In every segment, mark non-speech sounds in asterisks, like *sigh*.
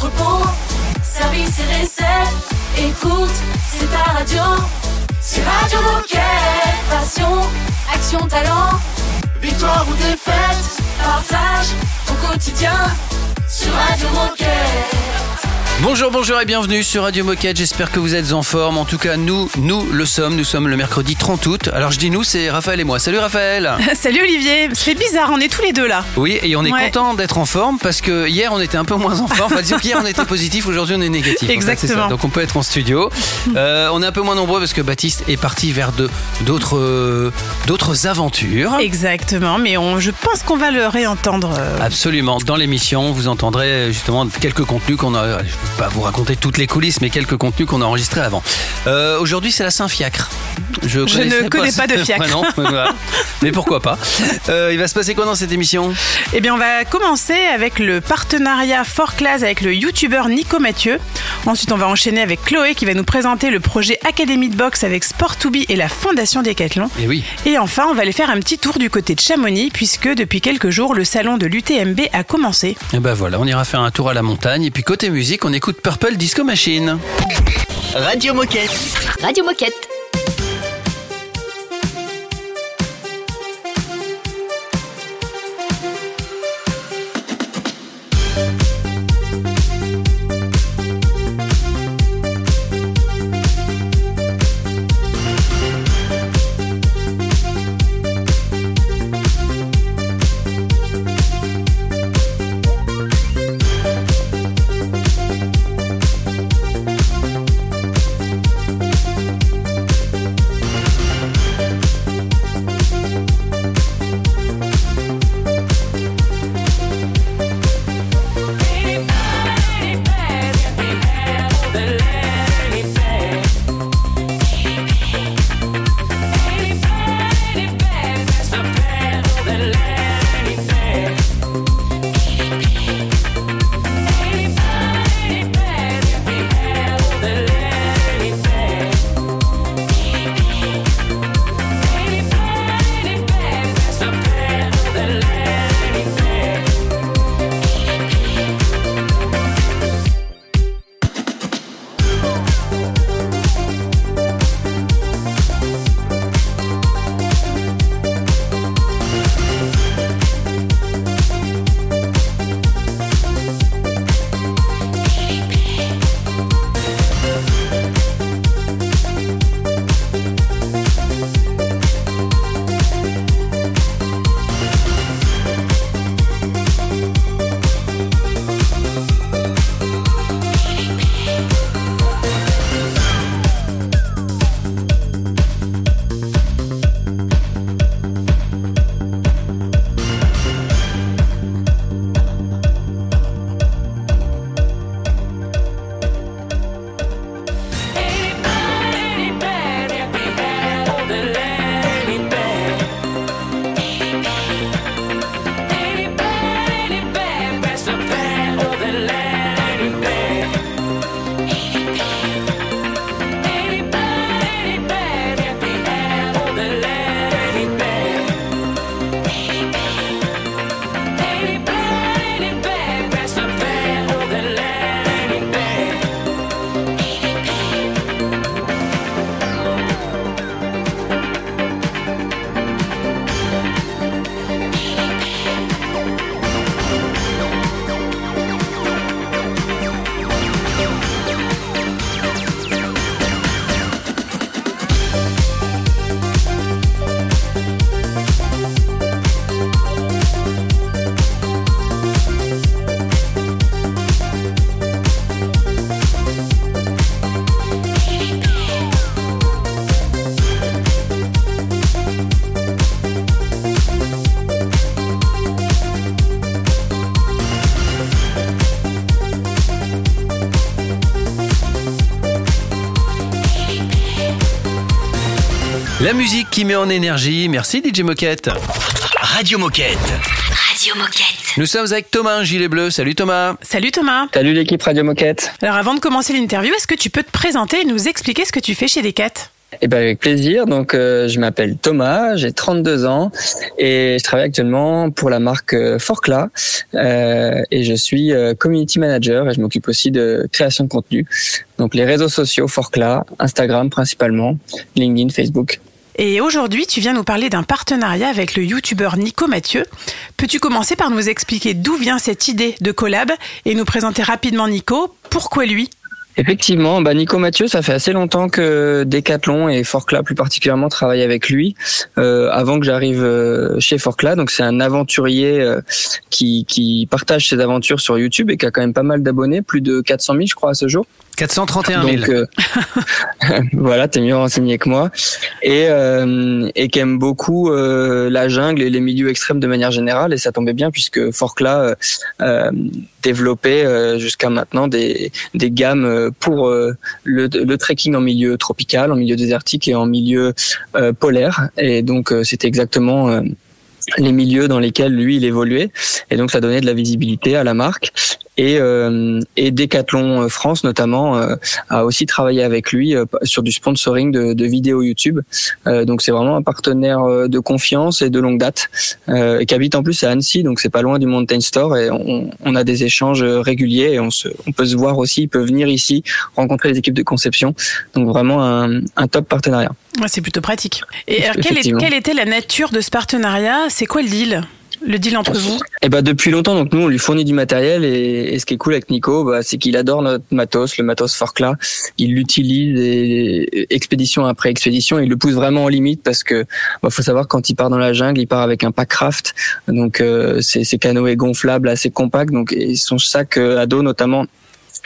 entrepôt, service et recettes. Écoute, c'est ta radio. C'est Radio Moquette. Passion, action, talent. Victoire ou défaite, partage ton quotidien sur Radio Moquette. Bonjour, bonjour et bienvenue sur Radio Moquette. J'espère que vous êtes en forme. En tout cas, nous, nous le sommes. Nous sommes le mercredi 30 août. Alors, je dis nous, c'est Raphaël et moi. Salut Raphaël. *laughs* Salut Olivier, c'est bizarre, on est tous les deux là. Oui, et on est Ouais. content d'être en forme parce que hier, on était un peu moins en forme. Enfin, disons qu'hier, on était positif. Aujourd'hui, on est négatif. En fait, c'est ça. Exactement. Donc, on peut être en studio. Euh, on est un peu moins nombreux parce que Baptiste est parti vers d'autres euh, d'autres aventures. Exactement, mais on, je pense qu'on va le réentendre. euh, Absolument. Dans l'émission, vous entendrez justement quelques contenus qu'on a. Pas vous raconter toutes les coulisses, mais quelques contenus qu'on a enregistrés avant. Euh, Aujourd'hui, c'est la Saint-Fiacre. Je ne connais pas de fiacre. *laughs* Ouais, non, mais pourquoi pas Euh, Il va se passer quoi dans cette émission Eh bien, on va commencer avec le partenariat Fort Class avec le youtubeur Nico Mathieu. Ensuite, on va enchaîner avec Chloé qui va nous présenter le projet Académie de boxe avec Sport2Be et la Fondation Decathlon. Et oui. Et enfin, on va aller faire un petit tour du côté de Chamonix puisque depuis quelques jours, le salon de l'UTMB a commencé. Et ben voilà, on ira faire un tour à la montagne. Et puis côté musique, on écoute Purple Disco Machine. Radio Moquette. Radio Moquette. La musique qui met en énergie. Merci DJ Moquette. Radio Moquette. Radio Moquette. Nous sommes avec Thomas, un gilet bleu. Salut Thomas. Salut Thomas. Salut l'équipe Radio Moquette. Alors avant de commencer l'interview, est-ce que tu peux te présenter et nous expliquer ce que tu fais chez Decat? Eh ben avec plaisir. Donc euh, je m'appelle Thomas, j'ai 32 ans et je travaille actuellement pour la marque euh, Forcla euh, et je suis euh, community manager et je m'occupe aussi de création de contenu. Donc les réseaux sociaux Forcla, Instagram principalement, LinkedIn, Facebook. Et aujourd'hui, tu viens nous parler d'un partenariat avec le youtubeur Nico Mathieu. Peux-tu commencer par nous expliquer d'où vient cette idée de collab et nous présenter rapidement Nico? Pourquoi lui? Effectivement, bah Nico Mathieu, ça fait assez longtemps que Decathlon et Forcla plus particulièrement travaillent avec lui. Euh, avant que j'arrive euh, chez Forcla, donc c'est un aventurier euh, qui, qui partage ses aventures sur YouTube et qui a quand même pas mal d'abonnés, plus de 400 000 je crois à ce jour. 431 000. Donc euh, *laughs* voilà, t'es mieux renseigné que moi. Et euh, et qui aime beaucoup euh, la jungle et les milieux extrêmes de manière générale et ça tombait bien puisque Forcla euh, euh, développait euh, jusqu'à maintenant des des gammes pour euh, le, le trekking en milieu tropical, en milieu désertique et en milieu euh, polaire. Et donc euh, c'était exactement euh, les milieux dans lesquels lui il évoluait. Et donc ça donnait de la visibilité à la marque et, euh, et Decathlon France notamment euh, a aussi travaillé avec lui euh, sur du sponsoring de, de vidéos YouTube. Euh, donc c'est vraiment un partenaire euh, de confiance et de longue date euh, et qui habite en plus à Annecy donc c'est pas loin du Mountain Store et on, on a des échanges réguliers et on, se, on peut se voir aussi il peut venir ici rencontrer les équipes de conception. Donc vraiment un, un top partenariat. Ouais, C'est plutôt pratique. Et alors, quelle, est- quelle était la nature de ce partenariat? C'est quoi le deal? Le deal entre vous. Et bah depuis longtemps, donc nous on lui fournit du matériel et, et ce qui est cool avec Nico, bah, c'est qu'il adore notre matos, le matos Forcla. Il l'utilise expédition après expédition, il le pousse vraiment en limite parce que bah, faut savoir quand il part dans la jungle, il part avec un pack craft, donc euh, c'est c'est canoë gonflable assez compact, donc et son sac euh, à dos notamment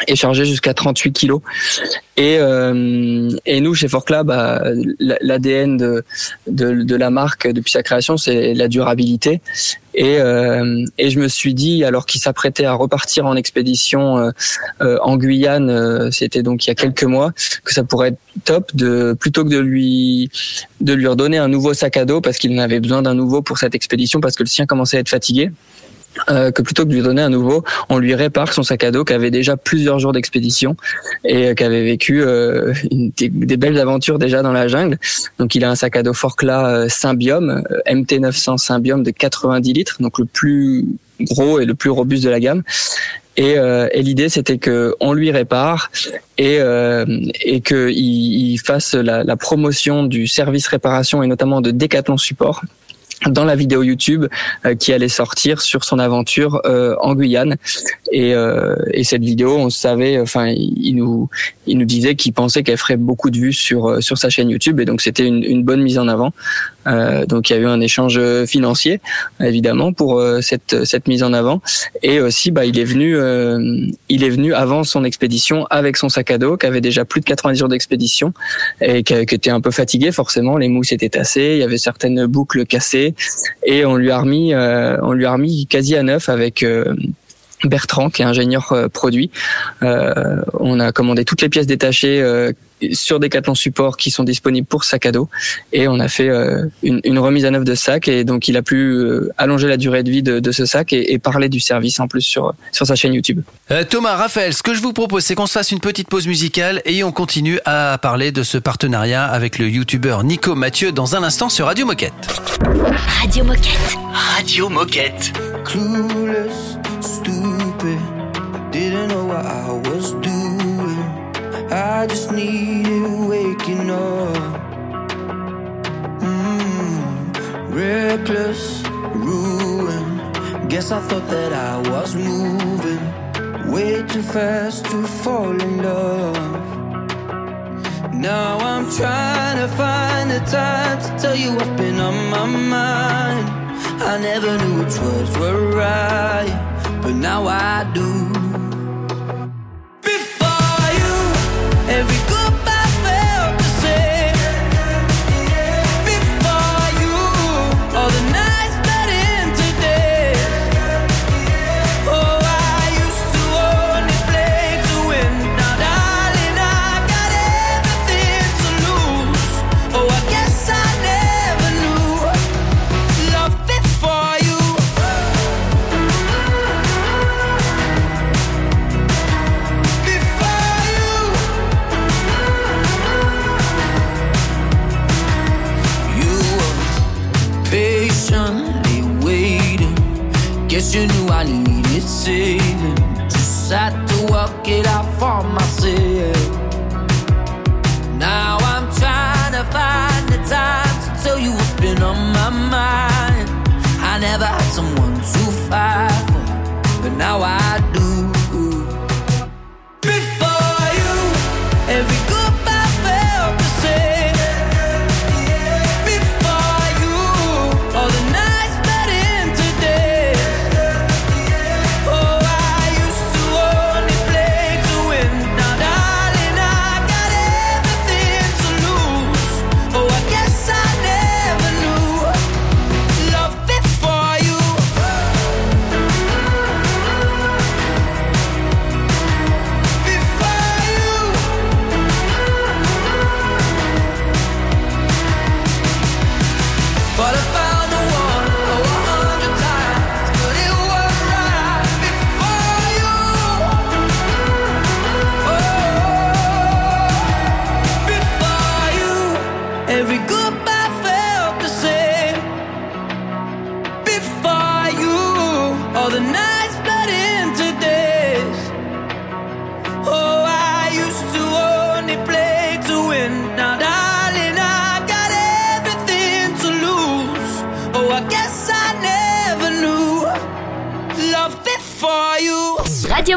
est chargé jusqu'à 38 kilos. Et, euh, et nous, chez Forclab, bah, l'ADN de, de, de la marque depuis sa création, c'est la durabilité. Et, euh, et je me suis dit, alors qu'il s'apprêtait à repartir en expédition euh, euh, en Guyane, euh, c'était donc il y a quelques mois, que ça pourrait être top de plutôt que de lui de lui redonner un nouveau sac à dos parce qu'il en avait besoin d'un nouveau pour cette expédition parce que le sien commençait à être fatigué. Euh, que plutôt que de lui donner un nouveau, on lui répare son sac à dos qui avait déjà plusieurs jours d'expédition et euh, qui avait vécu euh, des, belles aventures déjà dans la jungle. Donc il a un sac à dos Forcla euh, Symbiome, euh, MT900 Symbiome de 90 litres, donc le plus gros et le plus robuste de la gamme. Et, euh, et l'idée c'était que on lui répare et euh, et que il, il fasse la, la promotion du service réparation et notamment de Decathlon Support dans la vidéo YouTube euh, qui allait sortir sur son aventure euh, en Guyane. Et, euh, et cette vidéo on savait enfin il nous il nous disait qu'il pensait qu'elle ferait beaucoup de vues sur sur sa chaîne YouTube. Et donc c'était une, une bonne mise en avant Euh, donc il y a eu un échange financier évidemment pour euh, cette cette mise en avant. Et aussi bah il est venu euh, il est venu avant son expédition avec son sac à dos qui avait déjà plus de 90 jours d'expédition et qui, qui était un peu fatigué forcément. Les mousses étaient tassées il y avait certaines boucles cassées. Et on lui a remis euh, on lui a remis quasi à neuf avec euh, Bertrand qui est ingénieur euh, produit. Euh, on a commandé toutes les pièces détachées euh, sur Decathlon Support qui sont disponibles pour sac à dos et on a fait euh, une, une remise à neuf de sac et donc il a pu euh, allonger la durée de vie de, de ce sac et, et parler du service en plus sur sur sa chaîne YouTube. Euh, Thomas, Raphaël, ce que je vous propose, c'est qu'on se fasse une petite pause musicale et on continue à parler de ce partenariat avec le youtubeur Nico Mathieu dans un instant sur Radio Moquette. Radio Moquette. Radio Moquette. clueless, stupid. Didn't know what I was doing. I just needed waking up. Mm, reckless, ruin. Guess I thought that I was moving way too fast to fall in love. Now I'm trying to find the time to tell you what's been on my mind. I never knew which words were right, but now I do.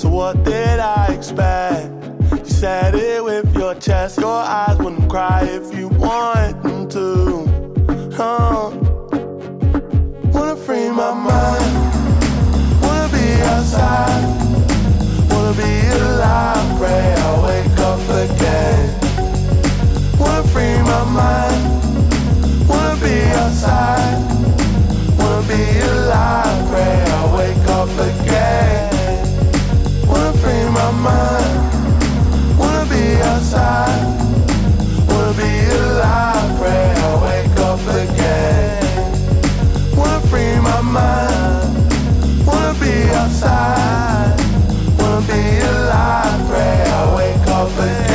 So what did I expect? You said it with your chest, your eyes wouldn't cry if you want them to. Huh? Wanna free my mind, wanna be outside, wanna be alive, pray I'll wake up again. Wanna free my mind, wanna be outside, wanna be alive, pray I'll wake up again. My mind, wanna be outside, wanna be alive, pray I'll wake up again. Wanna free my mind, wanna be outside, wanna be alive, pray I'll wake up again.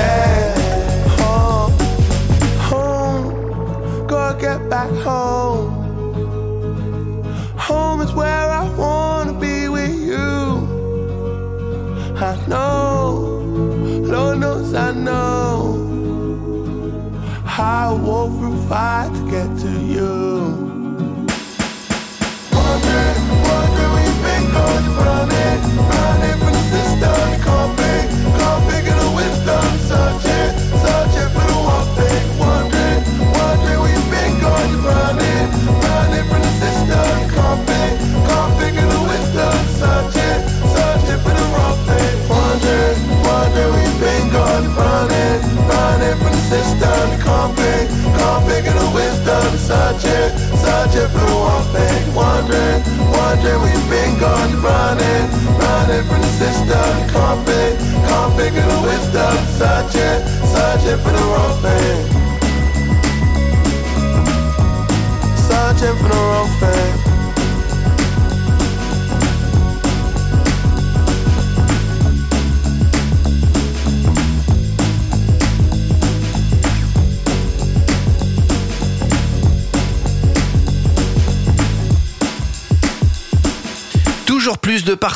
Fire to get to you. You've been going, running, running from the system. Can't think, figure the wisdom. Searching, searching for the one thing. Wondering, wondering you've been going, running, from the system. Wisdom. Searching, searching for the wrong thing. Wondering, wondering you've been going, running, running from the system picking a wisdom searching, searching for the fluent thing wondering, wondering where you've been gone running running from the system conflict conflict and wisdom such a such a for the wrong thing searching for the wrong thing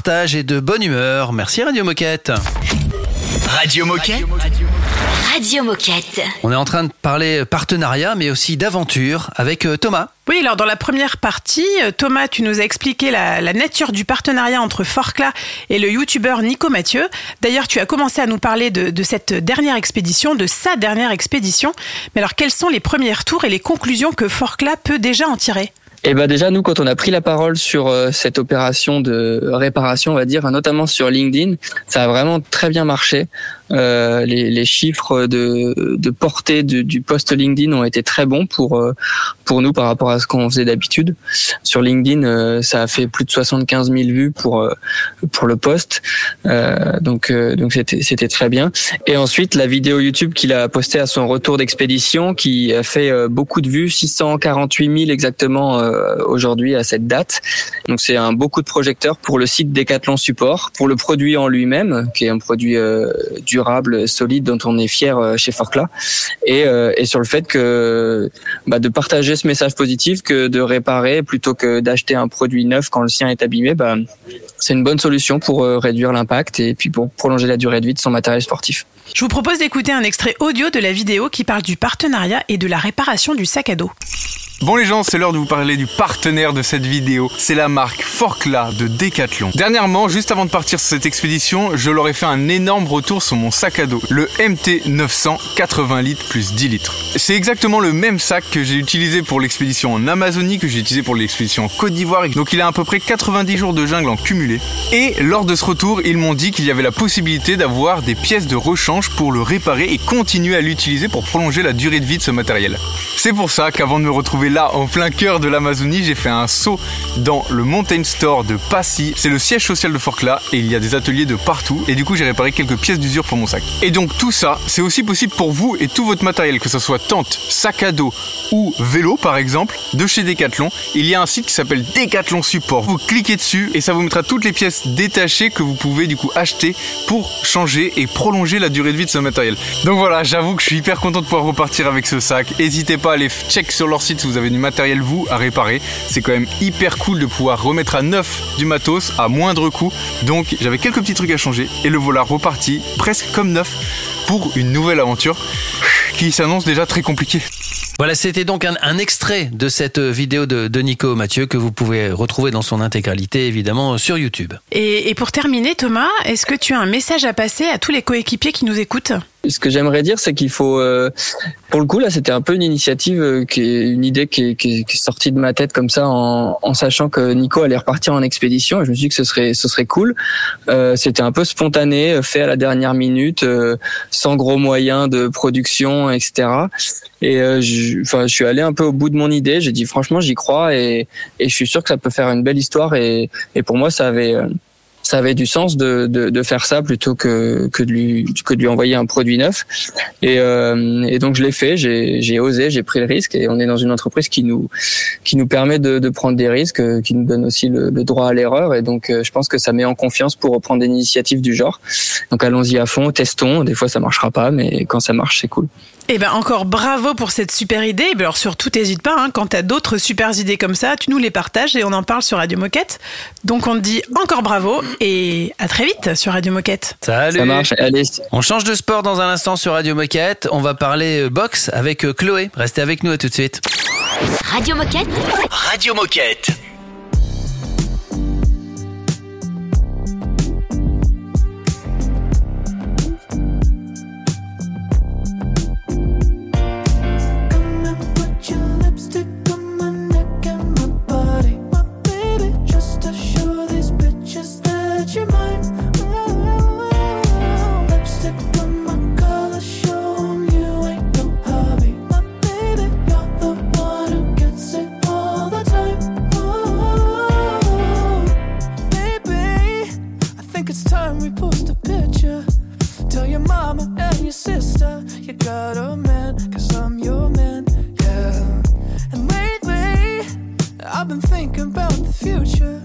partage et de bonne humeur. Merci Radio Moquette. Radio Moquette. Radio Moquette. On est en train de parler partenariat, mais aussi d'aventure avec euh, Thomas. Oui, alors dans la première partie, euh, Thomas, tu nous as expliqué la, la nature du partenariat entre Forcla et le youtubeur Nico Mathieu. D'ailleurs, tu as commencé à nous parler de, de cette dernière expédition, de sa dernière expédition. Mais alors, quels sont les premiers tours et les conclusions que Forcla peut déjà en tirer? Et ben déjà nous quand on a pris la parole sur euh, cette opération de réparation, on va dire, notamment sur LinkedIn, ça a vraiment très bien marché. Euh, les, les chiffres de, de portée du, du post LinkedIn ont été très bons pour euh, pour nous par rapport à ce qu'on faisait d'habitude. Sur LinkedIn, euh, ça a fait plus de 75 000 vues pour euh, pour le post, Euh, donc donc c'était c'était très bien. Et ensuite la vidéo YouTube qu'il a postée à son retour d'expédition, qui a fait beaucoup de vues, 648 000 exactement aujourd'hui à cette date. Donc c'est un beaucoup de projecteurs pour le site Decathlon Support, pour le produit en lui-même, qui est un produit euh, durable, solide, dont on est fier euh, chez Forcla, et, euh, et sur le fait que bah, de partager ce message positif, que de réparer plutôt que d'acheter un produit neuf quand le sien est abîmé, bah, c'est une bonne solution pour euh, réduire l'impact et puis pour prolonger la durée de vie de son matériel sportif. Je vous propose d'écouter un extrait audio de la vidéo qui parle du partenariat et de la réparation du sac à dos. Bon les gens, c'est l'heure de vous parler du partenaire de cette vidéo. C'est la marque Forcla de Decathlon. Dernièrement, juste avant de partir sur cette expédition, je leur ai fait un énorme retour sur mon sac à dos, le MT 900 80 litres plus 10 litres. C'est exactement le même sac que j'ai utilisé pour l'expédition en Amazonie, que j'ai utilisé pour l'expédition en Côte d'Ivoire. Donc il a à peu près 90 jours de jungle en cumulé. Et lors de ce retour, ils m'ont dit qu'il y avait la possibilité d'avoir des pièces de rechange pour le réparer et continuer à l'utiliser pour prolonger la durée de vie de ce matériel. C'est pour ça qu'avant de me retrouver là en plein cœur de l'Amazonie, j'ai fait un saut dans le Mountain Store de Passy. C'est le siège social de Forcla et il y a des ateliers de partout et du coup j'ai réparé quelques pièces d'usure pour mon sac. Et donc tout ça, c'est aussi possible pour vous et tout votre matériel, que ce soit tente, sac à dos ou vélo par exemple, de chez Decathlon. Il y a un site qui s'appelle Decathlon Support. Vous cliquez dessus et ça vous mettra toutes les pièces détachées que vous pouvez du coup acheter pour changer et prolonger la durée de vie ce matériel. Donc voilà, j'avoue que je suis hyper content de pouvoir repartir avec ce sac. N'hésitez pas à aller check sur leur site si vous avez du matériel vous à réparer. C'est quand même hyper cool de pouvoir remettre à neuf du matos à moindre coût. Donc j'avais quelques petits trucs à changer et le voilà reparti presque comme neuf pour une nouvelle aventure qui s'annonce déjà très compliquée. Voilà, c'était donc un, extrait de cette vidéo de, Nico Mathieu que vous pouvez retrouver dans son intégralité, évidemment, sur YouTube. Et pour terminer, Thomas, est-ce que tu as un message à passer à tous les coéquipiers qui nous écoutent? Ce que j'aimerais dire, c'est qu'il faut, euh, pour le coup, là, c'était un peu une initiative, euh, qui une idée qui est, qui qui est sortie de ma tête comme ça, en, en sachant que Nico allait repartir en expédition. Et je me suis dit que ce serait, ce serait cool. Euh, c'était un peu spontané, euh, fait à la dernière minute, euh, sans gros moyens de production, etc. Et euh, je, enfin, je suis allé un peu au bout de mon idée. J'ai dit franchement, j'y crois et, et je suis sûr que ça peut faire une belle histoire. Et, et pour moi, ça avait ça avait du sens de, de, de faire ça plutôt que, que, de lui, que de lui envoyer un produit neuf. Et, euh, et donc je l'ai fait, j'ai osé, j'ai pris le risque et on est dans une entreprise qui nous, qui nous permet de, de prendre des risques, euh, qui nous donne aussi le, le droit à l'erreur. Et donc euh, je pense que ça met en confiance pour reprendre des initiatives du genre. Donc allons-y à fond, testons. Des fois ça marchera pas, mais quand ça marche, c'est cool. Eh ben encore bravo pour cette super idée. Et ben alors surtout, n'hésite pas, hein, quand tu as d'autres super idées comme ça, tu nous les partages et on en parle sur Radio Moquette. Donc on te dit encore bravo et à très vite sur Radio Moquette. Salut Ça marche. Allez, On change de sport dans un instant sur Radio Moquette. On va parler euh, boxe avec euh, Chloé. Restez avec nous à tout de suite. Radio Moquette. Radio Moquette. Your mama and your sister you got a man, cause I'm your man, yeah. And lately, I've been thinking about the future.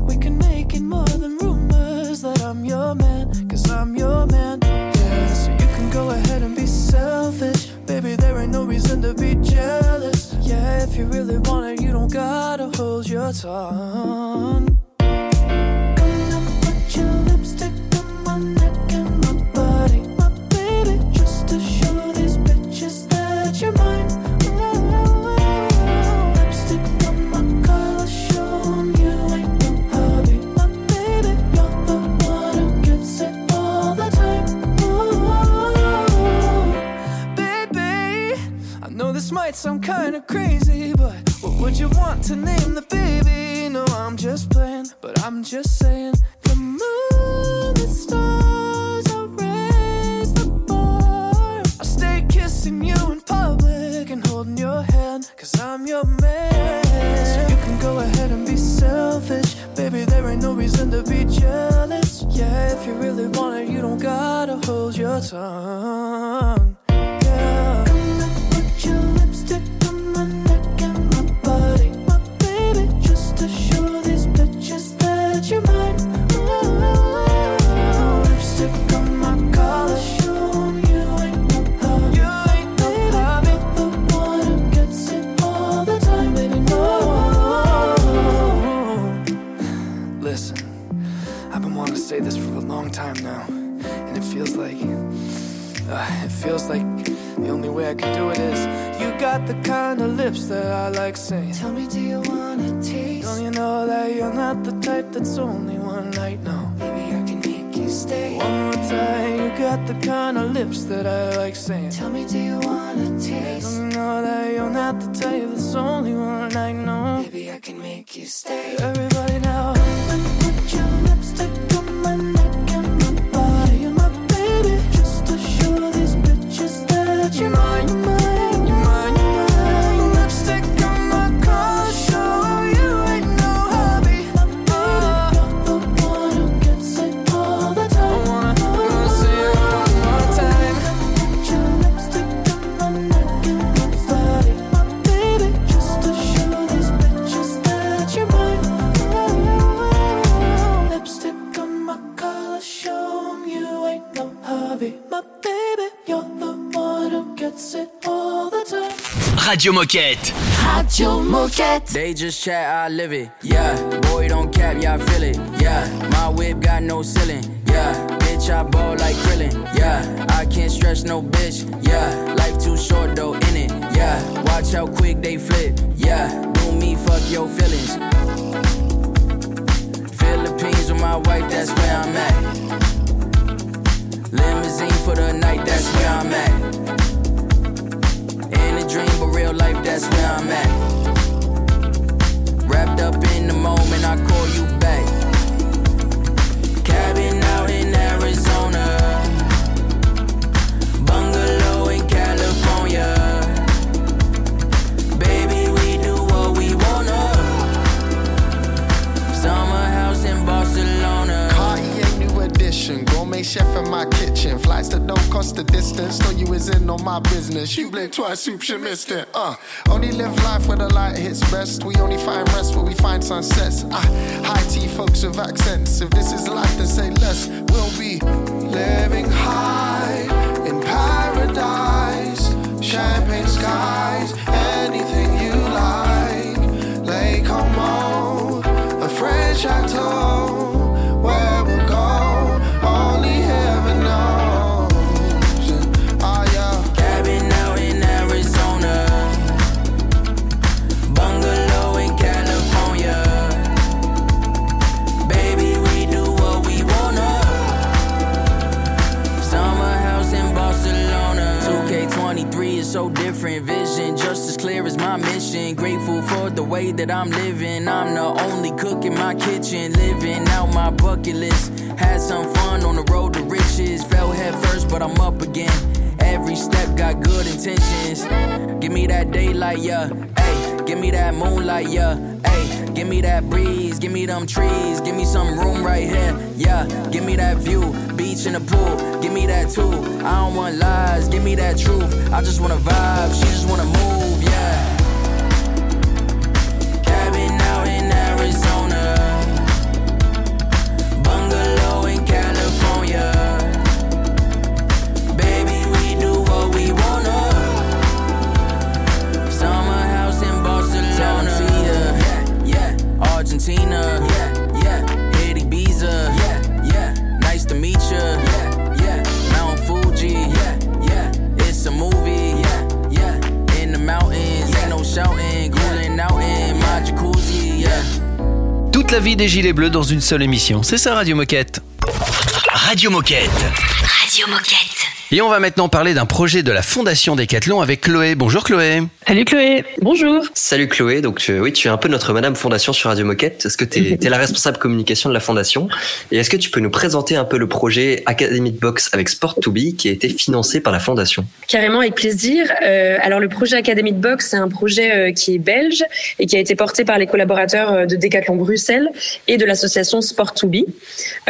We can make it more than rumors that I'm your man, cause I'm your man, yeah. So you can go ahead and be selfish. Baby, there ain't no reason to be jealous. Yeah, if you really want it, you don't gotta hold your tongue. Might sound kinda crazy, but what would you want to name the baby? No, I'm just playing, but I'm just saying. The moon, the stars, I'll raise the bar. I'll stay kissing you in public and holding your hand, cause I'm your man. So you can go ahead and be selfish. Baby, there ain't no reason to be jealous. Yeah, if you really want it, you don't gotta hold your tongue. Come and put your Oh, the one gets it all the time when you know Listen I've been want to say this for a long time now and it feels like uh, it feels like the only way I can do it is you got the kind of lips that I like saying. Tell me, do you wanna taste? Don't you know that you're not the type that's only one night? No, maybe I can make you stay. One more time, you got the kind of lips that I like saying. Tell me, do you wanna taste? Don't you know that you're not the type that's only one night? No, maybe I can make you stay. Everybody now, Radio Moquette. Radio Moquette. They just chat, I live it. Yeah, boy, don't cap, y'all feel it. Yeah, my whip got no ceiling. Yeah, bitch, I ball like Krillin. Yeah, I can't stretch no bitch. Yeah, life too short though, in it. Yeah, watch how quick they flip. Yeah, do me, fuck your feelings. Philippines with my wife, that's where I'm at. Limousine for the night, that's where I'm at. Dream, but real life, that's where I'm at. Wrapped up in the moment, I call you back. Chef in my kitchen. Flights that don't cost the distance. Thought you is in on my business. You blink twice, soup, you missed it. Uh, only live life where the light hits best. We only find rest where we find sunsets. Ah, high tea folks with accents. If this is life, then say less. We'll be living high in paradise. Champagne skies, anything you like. Lake Como, a French chateau. Different. Vision just as clear as my mission. Grateful for the way that I'm living. I'm the only cook in my kitchen. Living out my bucket list. Had some fun on the road to riches. Fell head first, but I'm up again. Every step got good intentions. Give me that daylight, yeah. Give me that moonlight, yeah. Hey, give me that breeze, give me them trees, give me some room right here, yeah. Give me that view, beach in the pool, give me that too. I don't want lies, give me that truth. I just wanna vibe, she just wanna move, yeah. Toute la vie des Gilets Bleus dans une seule émission. C'est ça Radio Moquette. Radio Moquette. Radio Moquette. Et on va maintenant parler d'un projet de la Fondation Décathlon avec Chloé. Bonjour Chloé. Salut Chloé. Bonjour. Salut Chloé, donc tu- oui, tu es un peu notre Madame Fondation sur Radio Moquette. Est-ce que tu es, *laughs* la responsable communication de la Fondation? Et est-ce que tu peux nous présenter un peu le projet Academy de Box avec Sport 2 Be qui a été financé par la Fondation? Carrément, avec plaisir. Euh, alors, le projet Academy de Box, c'est un projet euh, qui est belge et qui a été porté par les collaborateurs euh, de Decathlon Bruxelles et de l'association Sport 2 Be.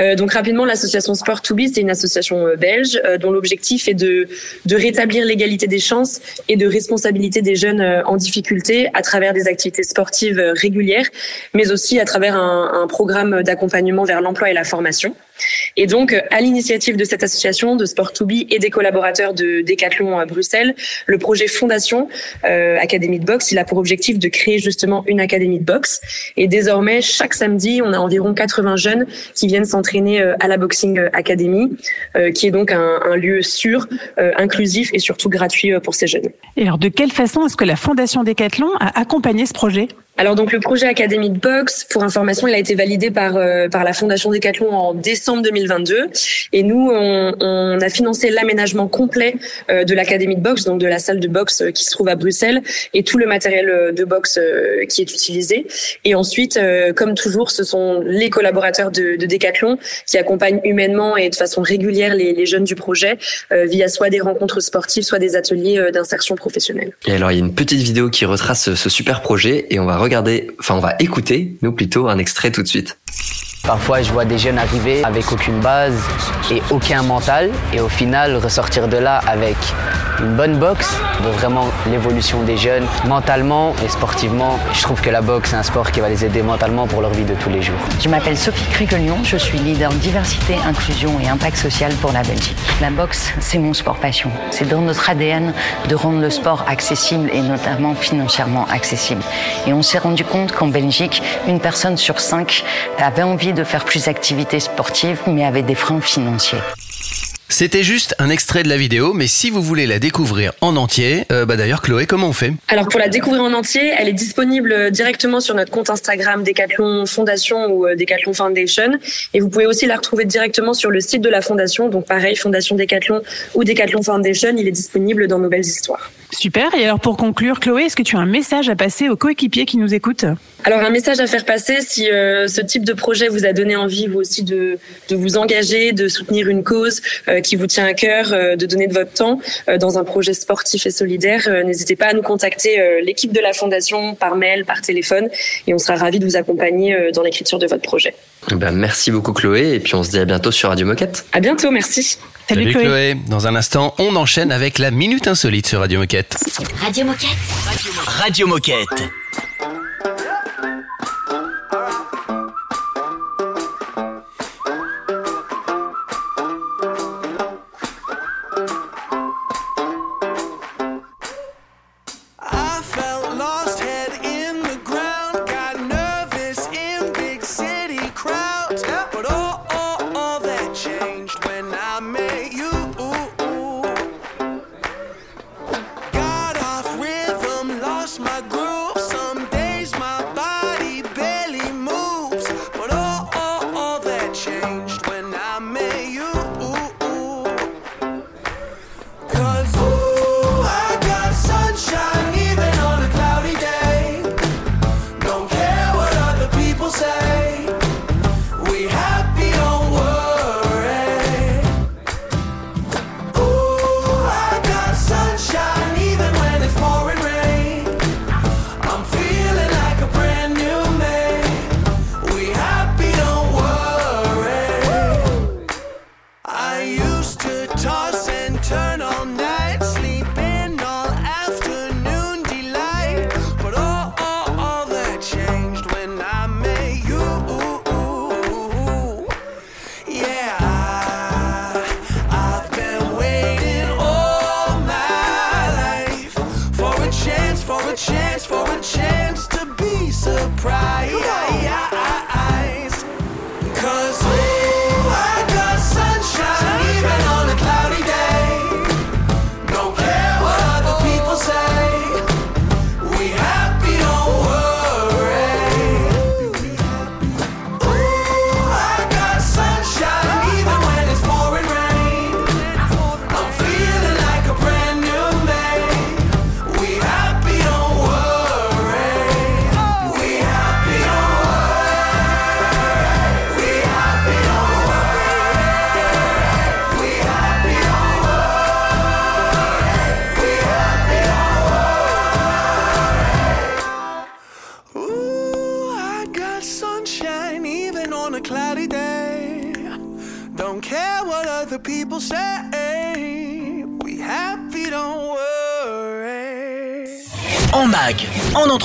Euh, donc, rapidement, l'association Sport 2 Be, c'est une association euh, belge euh, dont l'objectif est de, rétablir l'égalité des chances et de responsabilité des jeunes euh, en difficulté à travers des activités sportives euh, régulières, mais aussi à travers un programme d'accompagnement vers l'emploi et la formation. Et donc, euh, à l'initiative de cette association de Sport 2 Be et des collaborateurs de Decathlon à Bruxelles, le projet Fondation euh, Académie de boxe, il a pour objectif de créer justement une académie de boxe. Et désormais, chaque samedi, on a environ 80 jeunes qui viennent s'entraîner euh, à la Boxing Academy, euh, qui est donc un, un lieu sûr, euh, inclusif et surtout gratuit pour ces jeunes. Et alors, de quelle façon est-ce que la Fondation Décathlon a accompagné ce projet? Alors donc le projet Académie de boxe, pour information, il a été validé par euh, par la Fondation Decathlon en décembre 2022, et nous on, a financé l'aménagement complet euh, de l'Académie de boxe, donc de la salle de boxe euh, qui se trouve à Bruxelles, et tout le matériel euh, de boxe qui est utilisé. Et ensuite, comme toujours, ce sont les collaborateurs de, de Decathlon qui accompagnent humainement et de façon régulière les, jeunes du projet via soit des rencontres sportives, soit des ateliers d'insertion professionnelle. Et alors, il y a une petite vidéo qui retrace ce, ce super projet et on va regarder, enfin, on va écouter, nous plutôt, un extrait tout de suite. Parfois, je vois des jeunes arriver avec aucune base et aucun mental, et au final ressortir de là avec une bonne boxe, de vraiment l'évolution des jeunes mentalement et sportivement. Je trouve que la boxe est un sport qui va les aider mentalement pour leur vie de tous les jours. Je m'appelle Sophie Crugelion, je suis leader diversité, inclusion et impact social pour la Belgique. La boxe, c'est mon sport passion. C'est dans notre ADN de rendre le sport accessible et notamment financièrement accessible. Et on s'est rendu compte qu'en Belgique, une personne sur cinq avait envie de faire plus d'activités sportives, mais avait des freins financiers. C'était juste un extrait de la vidéo, mais si vous voulez la découvrir en entier, euh, bah d'ailleurs Chloé, comment on fait Alors pour la découvrir en entier, elle est disponible directement sur notre compte Instagram Decathlon Fondation ou euh, Decathlon Foundation et vous pouvez aussi la retrouver directement sur le site de la fondation. Donc pareil, Fondation Decathlon ou Decathlon Foundation, il est disponible dans Nouvelles Histoires. Super. Et alors, pour conclure, Chloé, est-ce que tu as un message à passer aux coéquipiers qui nous écoutent? Alors un message à faire passer si euh, ce type de projet vous a donné envie vous aussi de, de vous engager, de soutenir une cause euh, qui vous tient à cœur, euh, de donner de votre temps euh, dans un projet sportif et solidaire, euh, n'hésitez pas à nous contacter euh, l'équipe de la fondation par mail, par téléphone et on sera ravis de vous accompagner euh, dans l'écriture de votre projet. Ben, merci beaucoup Chloé et puis on se dit à bientôt sur Radio Moquette. À bientôt, merci. Salut, Chloé. Dans un instant, on enchaîne avec la Minute Insolite sur Radio Moquette. Radio Moquette. Radio Moquette. I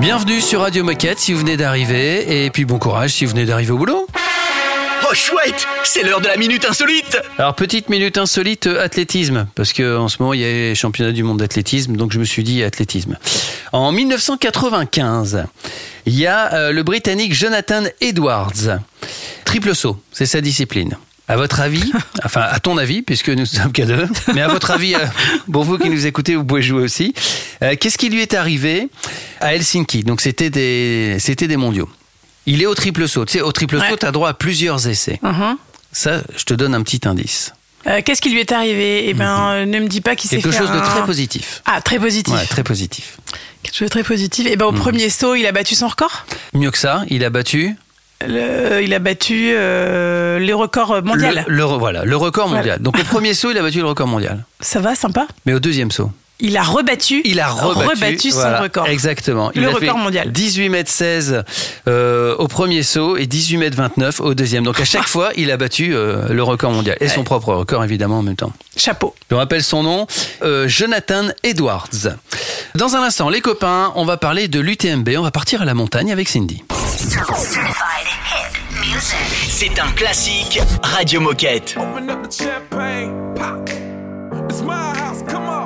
Bienvenue sur Radio Moquette si vous venez d'arriver et puis bon courage si vous venez d'arriver au boulot. Oh chouette, c'est l'heure de la minute insolite. Alors petite minute insolite euh, athlétisme parce que en ce moment il y a les championnats du monde d'athlétisme donc je me suis dit athlétisme. En 1995, il y a euh, le Britannique Jonathan Edwards. Triple saut, c'est sa discipline. À votre avis, *laughs* enfin à ton avis, puisque nous sommes qu'à deux, mais à votre avis, euh, pour vous qui nous écoutez, vous pouvez jouer aussi. Euh, Qu'est-ce qui lui est arrivé à Helsinki? Donc c'était des, c'était des mondiaux. Il est au triple saut. Tu sais, au triple saut, tu as droit à plusieurs essais. Mhm. Ça, je te donne un petit indice. Euh, Qu'est-ce qui lui est arrivé? Eh ben, euh, ne me dis pas qu'il s'est fait Mhm. Quelque chose de très positif. Ah, très positif. Ouais, très positif. Quelque chose de très positif. Eh ben, au Mhm. premier saut, il a battu son record? Mieux que ça, il a battu Le- il a battu euh, les records mondiaux. le, voilà, le record Voilà. mondial. Donc au premier saut, il a battu le record mondial. Ça va, sympa? Mais au deuxième saut, Il a rebattu. il a rebattu, son voilà, record. Exactement. Il Le a record fait mondial. 18 mètres 16 euh, au premier saut et 18 mètres 29 au deuxième. Donc à chaque *laughs* fois, il a battu euh, le record mondial et son propre record évidemment en même temps. Chapeau. Je rappelle son nom, euh, Jonathan Edwards. Dans un instant, les copains, on va parler de l'UTMB. On va partir à la montagne avec Cindy. C'est un classique Radio Moquette. Open up the champagne, pop. It's my house, come on,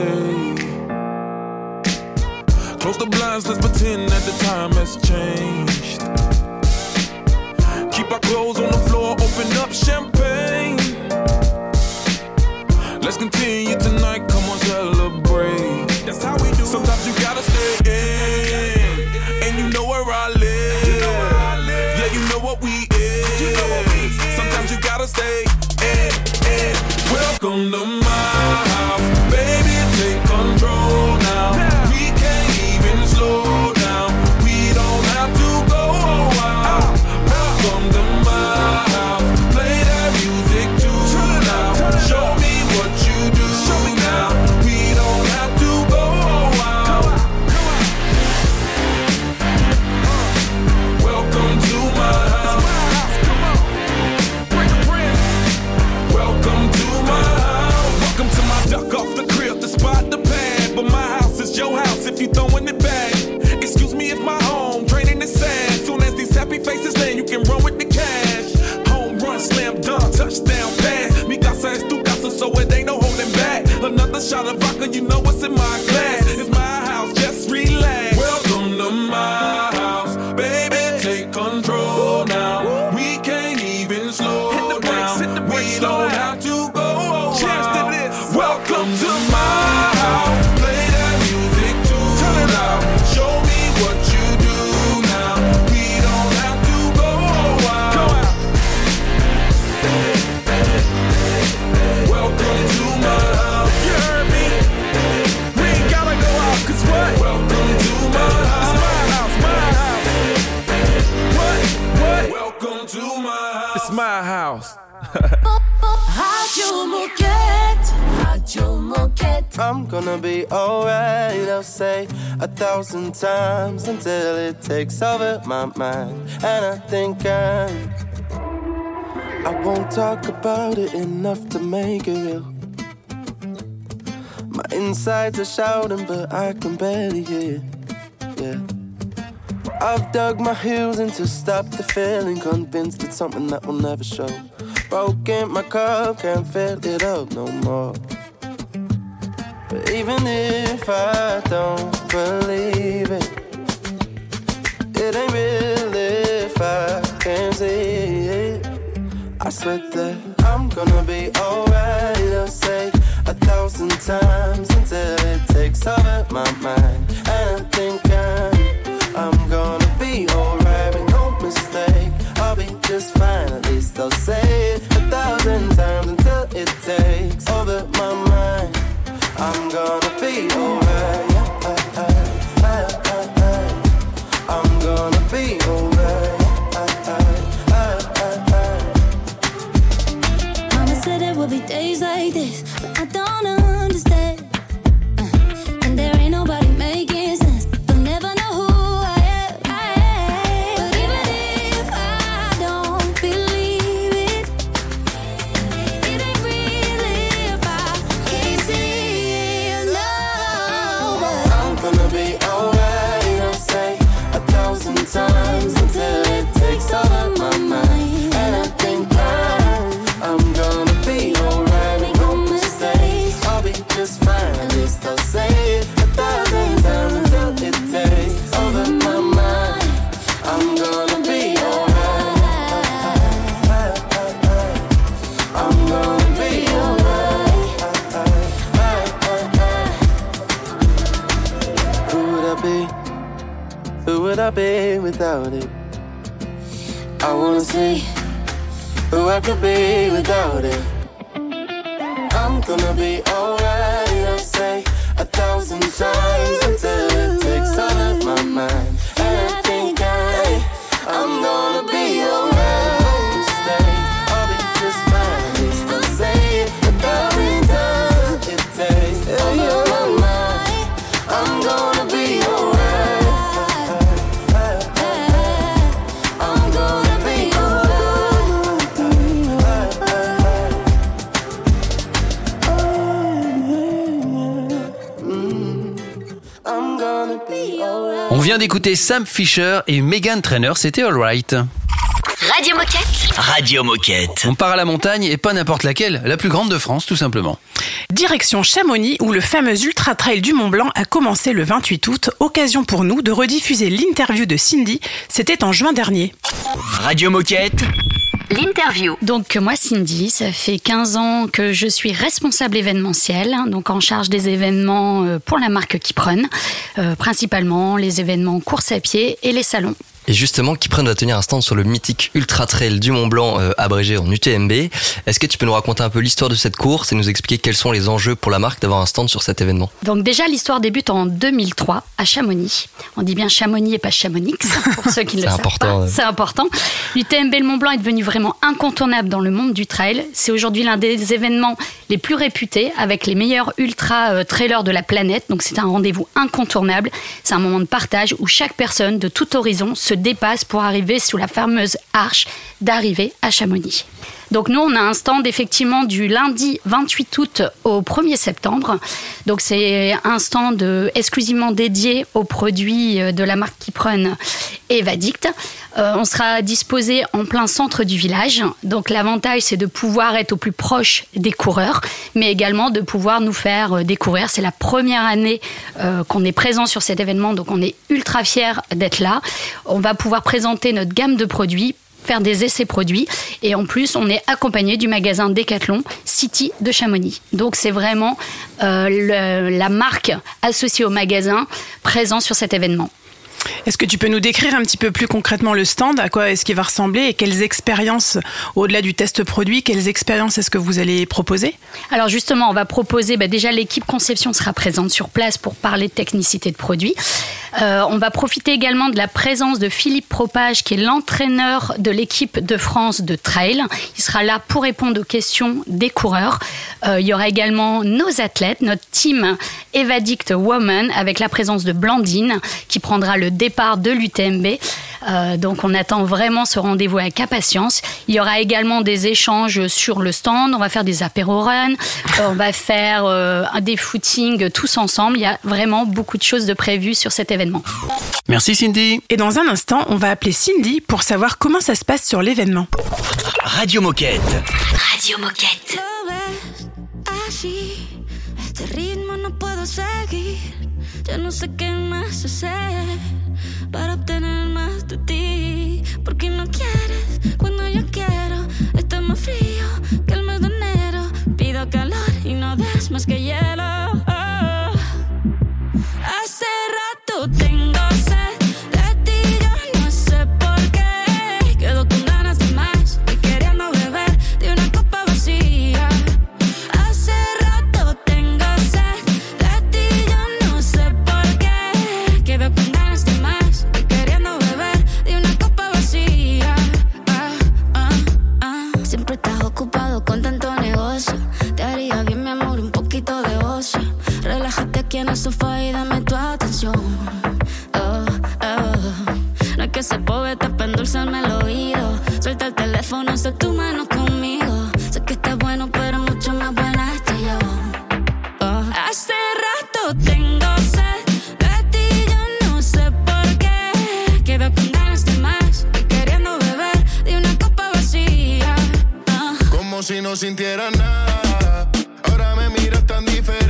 stay. Close the blinds, let's pretend that the time has changed. Keep our clothes on the floor, open up champagne cause you know what's in my gonna be alright. I'll say a thousand times until it takes over my mind. And I think I'm. I won't talk about it enough to make it real. My insides are shouting, but I can barely hear. Yeah. I've dug my heels in to stop the feeling, convinced it's something that will never show. Broken my cup, can't fill it up no more. But even if I don't believe it, it ain't real if I can't see it. I swear that I'm gonna be alright. I'll say a thousand times until it takes over my mind. And I think I'm, I'm gonna be alright with no mistake. I'll be just fine, at least I'll say it a thousand times until it takes over my I'm gonna Sam Fisher et Megan Trainer, c'était Alright. Radio Moquette. Radio Moquette. On part à la montagne et pas n'importe laquelle, la plus grande de France tout simplement. Direction Chamonix où le fameux Ultra Trail du Mont Blanc a commencé le 28 août, occasion pour nous de rediffuser l'interview de Cindy, c'était en juin dernier. Radio Moquette. L'interview. Donc moi Cindy, ça fait 15 ans que je suis responsable événementiel, hein, donc en charge des événements euh, pour la marque Kipron, euh, principalement les événements course à pied et les salons. Et justement, Kipren va tenir un stand sur le mythique Ultra Trail du Mont Blanc, euh, abrégé en UTMB. Est-ce que tu peux nous raconter un peu l'histoire de cette course et nous expliquer quels sont les enjeux pour la marque d'avoir un stand sur cet événement? Donc déjà l'histoire débute en 2003 à Chamonix. On dit bien Chamonix et pas Chamonix *laughs* pour ceux qui ne le C'est savent important, pas. ouais. C'est important. L'UTMB le Mont Blanc est devenu vraiment incontournable dans le monde du trail. C'est aujourd'hui l'un des événements les plus réputés avec les meilleurs ultra euh, trailers de la planète. Donc c'est un rendez-vous incontournable. C'est un moment de partage où chaque personne de tout horizon se dépasse pour arriver sous la fameuse arche d'arrivée à Chamonix. Donc nous, on a un stand effectivement du lundi 28 août au 1er septembre. Donc c'est un stand euh, exclusivement dédié aux produits euh, de la marque Kipron et Vadict. Euh, on sera disposé en plein centre du village. Donc l'avantage, c'est de pouvoir être au plus proche des coureurs, mais également de pouvoir nous faire découvrir. C'est la première année qu'on est présent sur cet événement, donc on est ultra fiers d'être là. On va pouvoir présenter notre gamme de produits faire des essais produits et en plus on est accompagné du magasin Decathlon City de Chamonix. Donc c'est vraiment euh, la marque associée au magasin présent sur cet événement. Est-ce que tu peux nous décrire un petit peu plus concrètement le stand? À quoi est-ce qu'il va ressembler? Et quelles expériences, au-delà du test produit, quelles expériences est-ce que vous allez proposer? Alors justement, on va proposer, bah, déjà l'équipe conception sera présente sur place pour parler de technicité de produit. Euh, on va profiter également de la présence de Philippe Propage, qui est l'entraîneur de l'équipe de France de trail. Il sera là pour répondre aux questions des coureurs. Euh, il y aura également nos athlètes, notre team Evadict Woman, avec la présence de Blandine, qui prendra le départ de l'UTMB. Euh, donc on attend vraiment ce rendez-vous avec impatience. Il y aura également des échanges sur le stand. On va faire des apéro runs, euh, on va faire euh, des footings tous ensemble. Il y a vraiment beaucoup de choses de prévues sur cet événement. Merci Cindy. Et dans un instant, on va appeler Cindy pour savoir comment ça se passe sur l'événement. Radio Moquette. Radio Moquette. Ya no sé qué más hacer para obtener más de ti. Porque no quieres cuando yo quiero. Está más frío que el mes de enero. Pido calor y no das más que hielo. Oh. Hace rato tengo sofá y dame tu atención. Oh, oh. No es que se poeta para endulzarme el oído. Suelta el teléfono, sé tu mano conmigo. Sé que estás bueno, pero mucho más buena estoy yo. Oh. Hace rato tengo sed si no sintiera nada. Ahora me miras tan diferente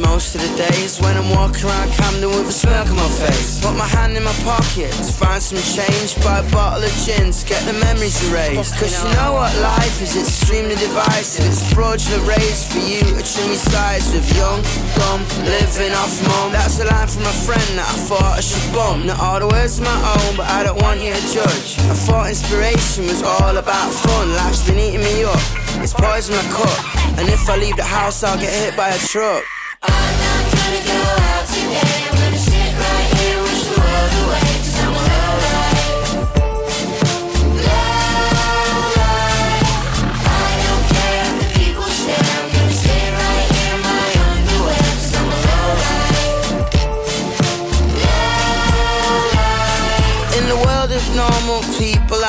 most of the days when I'm walking around Camden with a smirk on my face. Put my hand in my pocket to find some change, buy a bottle of gin to get the memories erased. Cause you know what life is, it's extremely divisive. It's a fraudulent race for you to your sides with young, dumb, living off mum. That's a line from a friend that I thought I should bump. Not all the words are my own, but I don't want you to judge. I thought inspiration was all about fun. Life's been eating me up. It's poison I cut. And if I leave the house, I'll get hit by a truck. I'm not gonna go out today.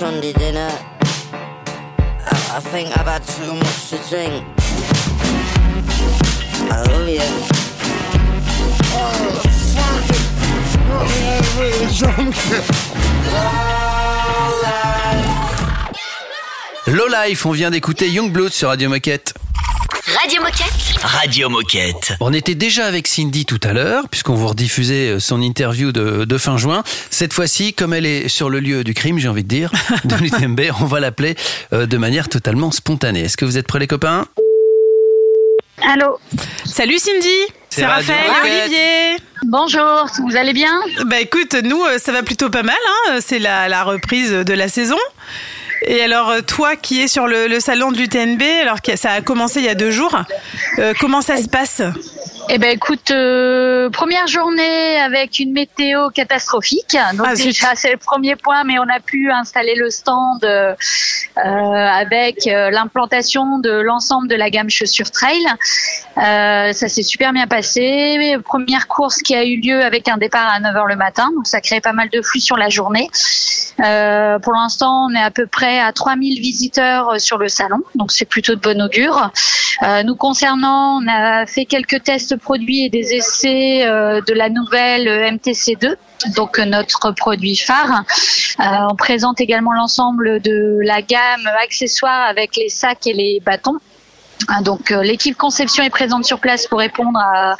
Sunday dinner. On vient d'écouter Young Blood sur Radio Moquette. Radio Moquette. Radio Moquette. On était déjà avec Cindy tout à l'heure, puisqu'on vous rediffusait son interview de, de fin juin. Cette fois-ci, comme elle est sur le lieu du crime, j'ai envie de dire, *laughs* de l'UTMB, on va l'appeler euh, de manière totalement spontanée. Est-ce que vous êtes prêts les copains? Allô? Salut Cindy C'est Raphaël, Moquette. Olivier Bonjour, vous allez bien? Bah écoute, nous euh, ça va plutôt pas mal, hein. c'est la, la reprise de la saison. Et alors euh, toi qui es sur le, salon de l'UTNB, alors que ça a commencé il y a deux jours, euh, comment ça se passe? Eh ben écoute, euh, première journée avec une météo catastrophique. Donc Ah, déjà c'est le premier point, mais on a pu installer le stand euh, euh, avec euh, l'implantation de l'ensemble de la gamme chaussures trail. Ça s'est super bien passé. Première course qui a eu lieu avec un départ à 9h le matin, donc ça crée pas mal de flux sur la journée. Pour l'instant, on est à peu près à 3000 visiteurs sur le salon, donc c'est plutôt de bon augure. Nous concernant, on a fait quelques tests produits et des essais euh, de la nouvelle MTC2 donc euh, notre produit phare. Euh, on présente également l'ensemble de la gamme accessoires avec les sacs et les bâtons. Ah, Donc euh, l'équipe conception est présente sur place pour répondre à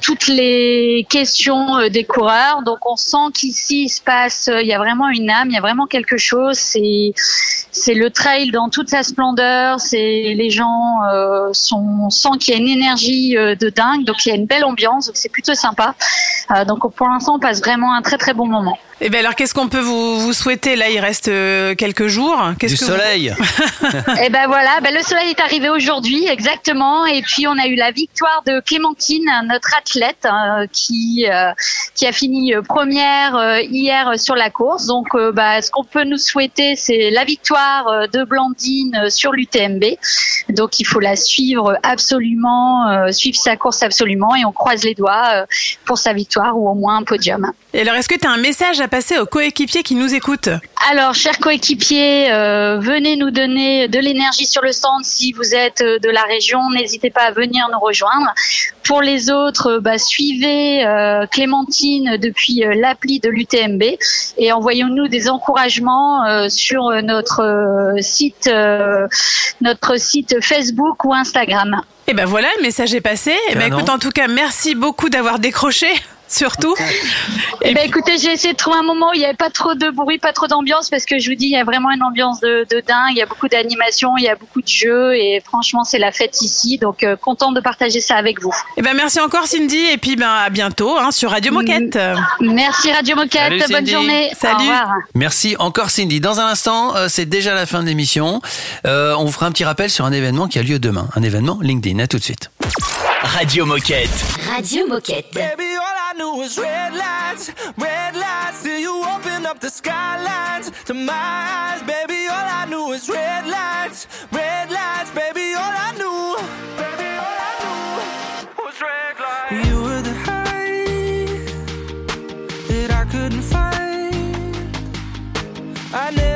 toutes les questions euh, des coureurs. Donc on sent qu'ici il se passe, euh, il y a vraiment une âme, il y a vraiment quelque chose. C'est c'est le trail dans toute sa splendeur. C'est les gens euh, sont, on sent qu'il y a une énergie de dingue. Donc il y a une belle ambiance. Donc c'est plutôt sympa. Donc pour l'instant on passe vraiment un très très bon moment. Et bien alors, qu'est-ce qu'on peut vous, vous souhaiter? Là, il reste euh, quelques jours. Qu'est-ce Du que vous- soleil. *laughs* Et ben voilà, ben le soleil est arrivé aujourd'hui, exactement. Et puis on a eu la victoire de Clémentine, notre athlète, hein, qui euh, qui a fini euh, première euh, hier sur la course. Donc, euh, bah, ce qu'on peut nous souhaiter, c'est la victoire de Blandine sur l'UTMB. Donc, il faut la suivre absolument, euh, suivre sa course absolument, et on croise les doigts euh, pour sa victoire ou au moins un podium. Et alors, est-ce que tu as un message à passer aux coéquipiers qui nous écoutent Alors, chers coéquipiers, euh, venez nous donner de l'énergie sur le stand si vous êtes euh, de la région. N'hésitez pas à venir nous rejoindre. Pour les autres, euh, bah, suivez euh, Clémentine depuis euh, l'appli de l'UTMB et envoyons-nous des encouragements euh, sur notre euh, site, euh, notre site Facebook ou Instagram. Et ben voilà, le message est passé. Et ben Canon. écoute, en tout cas, merci beaucoup d'avoir décroché, surtout. Eh ben, écoutez, j'ai essayé de trouver un moment où il n'y avait pas trop de bruit, pas trop d'ambiance, parce que je vous dis, il y a vraiment une ambiance de, de dingue, il y a beaucoup d'animation, il y a beaucoup de jeux, et franchement, c'est la fête ici, donc euh, contente de partager ça avec vous. Et ben merci encore Cindy et puis ben à bientôt hein, sur Radio Moquette. Merci Radio Moquette, Salut, bonne Cindy. journée. Salut. Au revoir. Merci encore Cindy. Dans un instant, euh, c'est déjà la fin de l'émission. Euh, on vous fera un petit rappel sur un événement qui a lieu demain. Un événement LinkedIn. À tout de suite. Radio Moquette. Radio Moquette. Baby, all I knew was red lights, red lights till you open up the skylines to my eyes. Baby, all I knew was red lights, red lights. Baby, all I knew, baby, all I knew was red lights. You were the high that I couldn't find. I never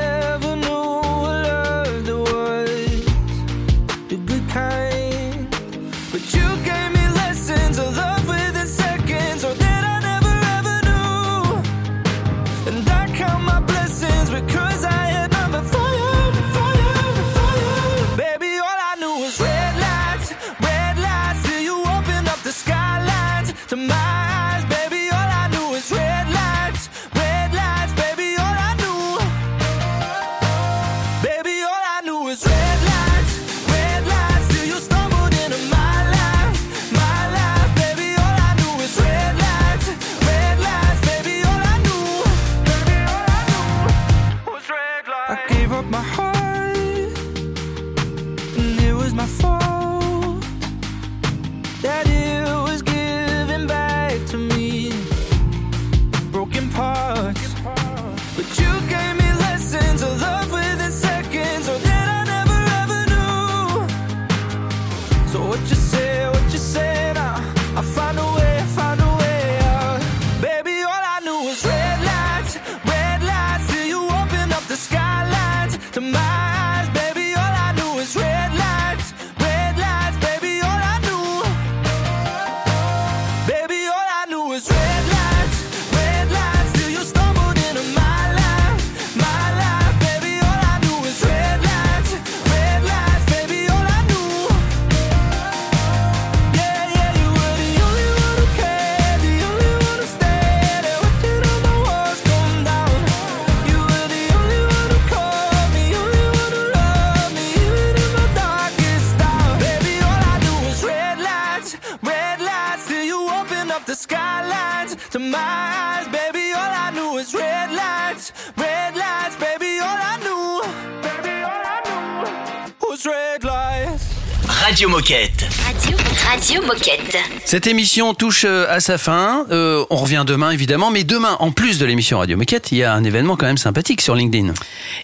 Cette émission touche euh, à sa fin. Euh, on revient demain, évidemment. Mais demain, en plus de l'émission Radio Moquette, il y a un événement quand même sympathique sur LinkedIn.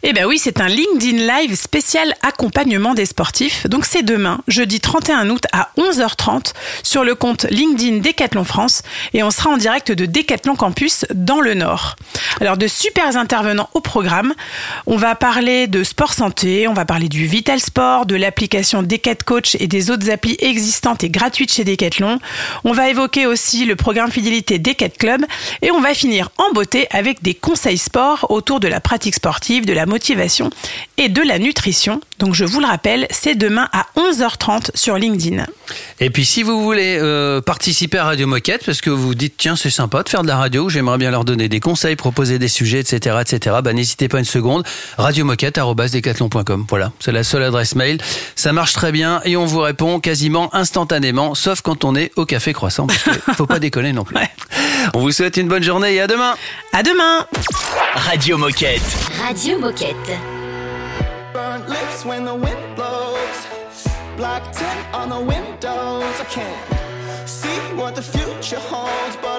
Eh ben oui, c'est un LinkedIn Live spécial accompagnement des sportifs. Donc c'est demain, jeudi 31 août à 11h30 sur le compte LinkedIn Décathlon France et on sera en direct de Décathlon Campus dans le Nord. Alors de super intervenants au programme. On va parler de sport santé, on va parler du Vital Sport, de l'application Decat Coach et des autres applis existantes et gratuites chez Decathlon. On va évoquer aussi le programme fidélité Decat Club et on va finir en beauté avec des conseils sport autour de la pratique sportive, de la motivation et de la nutrition. Donc je vous le rappelle, c'est demain à 11h30 sur LinkedIn. Et puis si vous voulez euh, participer à Radio Moquette, parce que vous dites tiens c'est sympa de faire de la radio, j'aimerais bien leur donner des conseils, proposer des sujets, etc., etc. Bah n'hésitez pas une seconde. Radiomoquette@decathlon.com. Voilà, c'est la seule adresse mail. Ça marche très bien et on vous répond quasiment instantanément, sauf quand on est au café croissant, parce qu'il faut pas *laughs* déconner non plus. On vous souhaite une bonne journée et à demain. À demain. Radio Moquette. Radio Moquette. Burnt lips when the wind blows. Black tint on the windows. I can't see what the future holds, but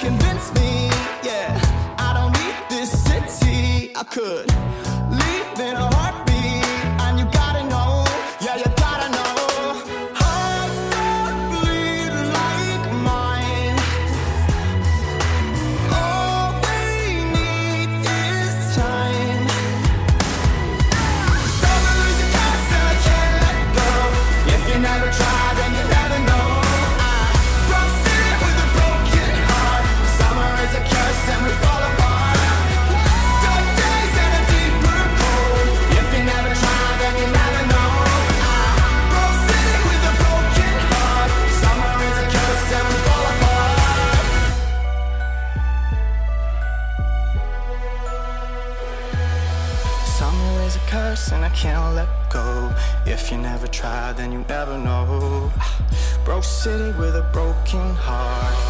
convince me, yeah. I don't need this city. I could then you never know. Broke city with a broken heart.